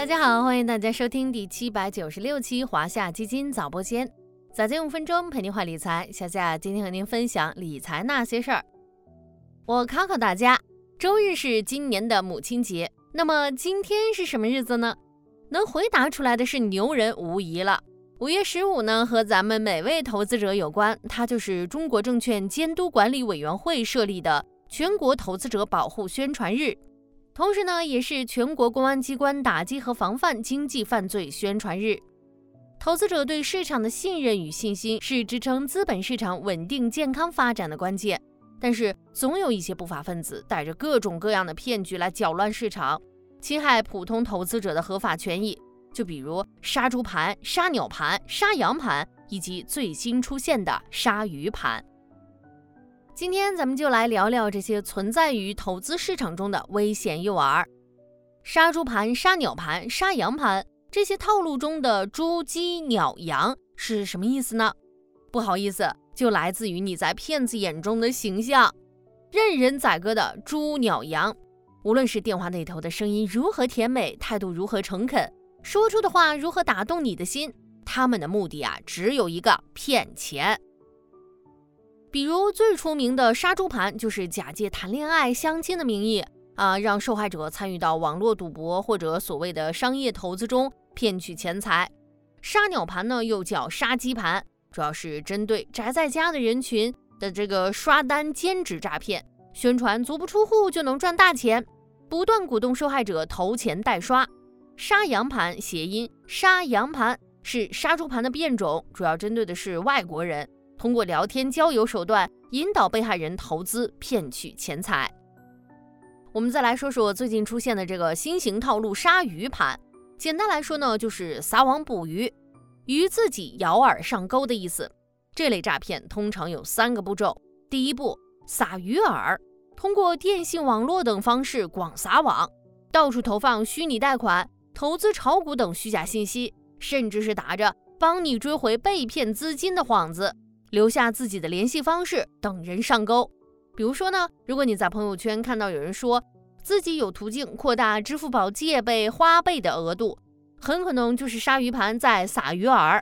大家好，欢迎大家收听第七百九十六期华夏基金早播间，早间五分钟陪您话理财。小夏今天和您分享理财那些事儿。我考考大家，周日是今年的母亲节，那么今天是什么日子呢？能回答出来的是牛人无疑了。五月十五呢，和咱们每位投资者有关，它就是中国证券监督管理委员会设立的全国投资者保护宣传日。同时呢，也是全国公安机关打击和防范经济犯罪宣传日。投资者对市场的信任与信心是支撑资本市场稳定健康发展的关键。但是，总有一些不法分子带着各种各样的骗局来搅乱市场，侵害普通投资者的合法权益。就比如杀猪盘、杀鸟盘、杀羊盘，以及最新出现的杀鱼盘。今天咱们就来聊聊这些存在于投资市场中的危险诱饵。杀猪盘、杀鸟盘、杀羊盘，这些套路中的猪、鸡、鸟、羊是什么意思呢？不好意思，就来自于你在骗子眼中的形象，任人宰割的猪、鸟、羊。无论是电话那头的声音如何甜美，态度如何诚恳，说出的话如何打动你的心，他们的目的啊，只有一个：骗钱。比如最出名的杀猪盘，就是假借谈恋爱、相亲的名义啊，让受害者参与到网络赌博或者所谓的商业投资中，骗取钱财。杀鸟盘呢，又叫杀鸡盘，主要是针对宅在家的人群的这个刷单兼职诈骗，宣传足不出户就能赚大钱，不断鼓动受害者投钱代刷。杀羊盘谐音杀羊盘，是杀猪盘的变种，主要针对的是外国人。通过聊天交友手段引导被害人投资，骗取钱财。我们再来说说最近出现的这个新型套路——杀鱼盘。简单来说呢，就是撒网捕鱼，鱼自己咬饵上钩的意思。这类诈骗通常有三个步骤：第一步，撒鱼饵，通过电信网络等方式广撒网，到处投放虚拟贷款、投资炒股等虚假信息，甚至是打着帮你追回被骗资金的幌子。留下自己的联系方式，等人上钩。比如说呢，如果你在朋友圈看到有人说自己有途径扩大支付宝借呗、花呗的额度，很可能就是鲨鱼盘在撒鱼饵。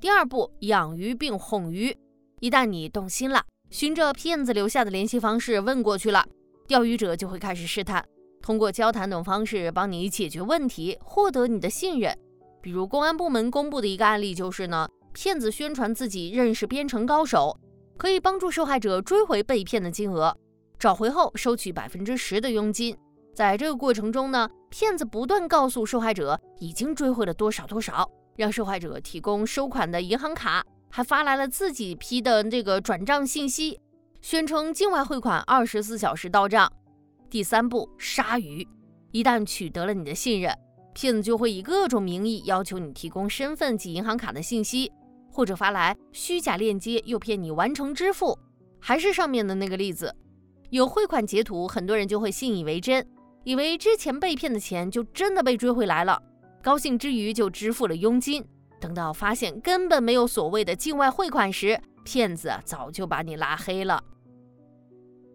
第二步，养鱼并哄鱼。一旦你动心了，循着骗子留下的联系方式问过去了，钓鱼者就会开始试探，通过交谈等方式帮你解决问题，获得你的信任。比如公安部门公布的一个案例就是呢。骗子宣传自己认识编程高手，可以帮助受害者追回被骗的金额，找回后收取百分之十的佣金。在这个过程中呢，骗子不断告诉受害者已经追回了多少多少，让受害者提供收款的银行卡，还发来了自己批的这个转账信息，宣称境外汇款二十四小时到账。第三步，鲨鱼，一旦取得了你的信任，骗子就会以各种名义要求你提供身份及银行卡的信息。或者发来虚假链接，诱骗你完成支付，还是上面的那个例子，有汇款截图，很多人就会信以为真，以为之前被骗的钱就真的被追回来了，高兴之余就支付了佣金。等到发现根本没有所谓的境外汇款时，骗子早就把你拉黑了。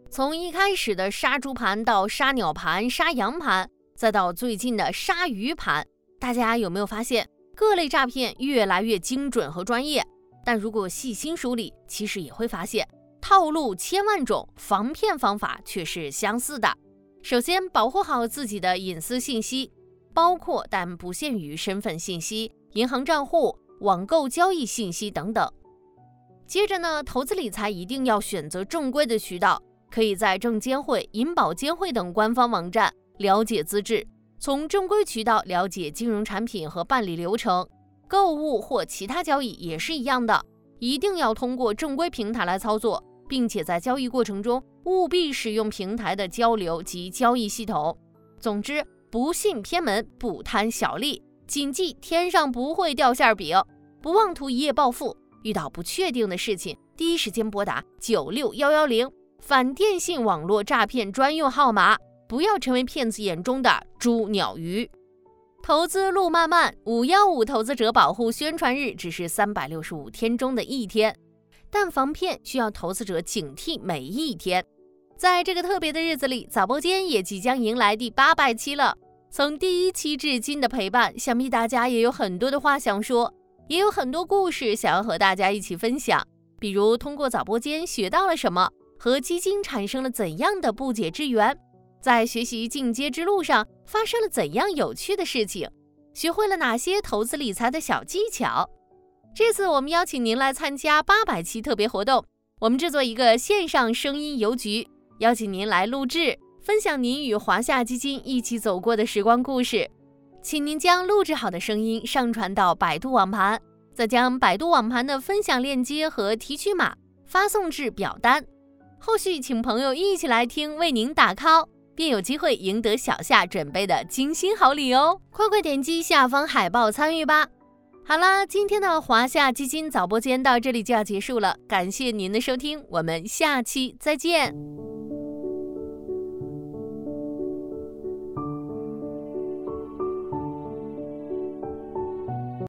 从一开始的杀猪盘到杀鸟盘、杀羊盘，再到最近的杀鱼盘，大家有没有发现？各类诈骗越来越精准和专业，但如果细心梳理，其实也会发现套路千万种，防骗方法却是相似的。首先，保护好自己的隐私信息，包括但不限于身份信息、银行账户、网购交易信息等等。接着呢，投资理财一定要选择正规的渠道，可以在证监会、银保监会等官方网站了解资质。从正规渠道了解金融产品和办理流程，购物或其他交易也是一样的，一定要通过正规平台来操作，并且在交易过程中务必使用平台的交流及交易系统。总之，不信偏门，不贪小利，谨记天上不会掉馅饼，不妄图一夜暴富。遇到不确定的事情，第一时间拨打九六幺幺零反电信网络诈骗专用号码。不要成为骗子眼中的猪鸟鱼。投资路漫漫，五幺五投资者保护宣传日只是三百六十五天中的一天，但防骗需要投资者警惕每一天。在这个特别的日子里，早播间也即将迎来第八百期了。从第一期至今的陪伴，想必大家也有很多的话想说，也有很多故事想要和大家一起分享。比如通过早播间学到了什么，和基金产生了怎样的不解之缘，在学习进阶之路上发生了怎样有趣的事情，学会了哪些投资理财的小技巧。这次我们邀请您来参加八百期特别活动，我们制作一个线上声音邮局，邀请您来录制。分享您与华夏基金一起走过的时光故事，请您将录制好的声音上传到百度网盘，再将百度网盘的分享链接和提取码发送至表单。后续请朋友一起来听，为您打 call，便有机会赢得小夏准备的精心好礼哦！快快点击下方海报参与吧！好啦，今天的华夏基金早播间到这里就要结束了，感谢您的收听，我们下期再见。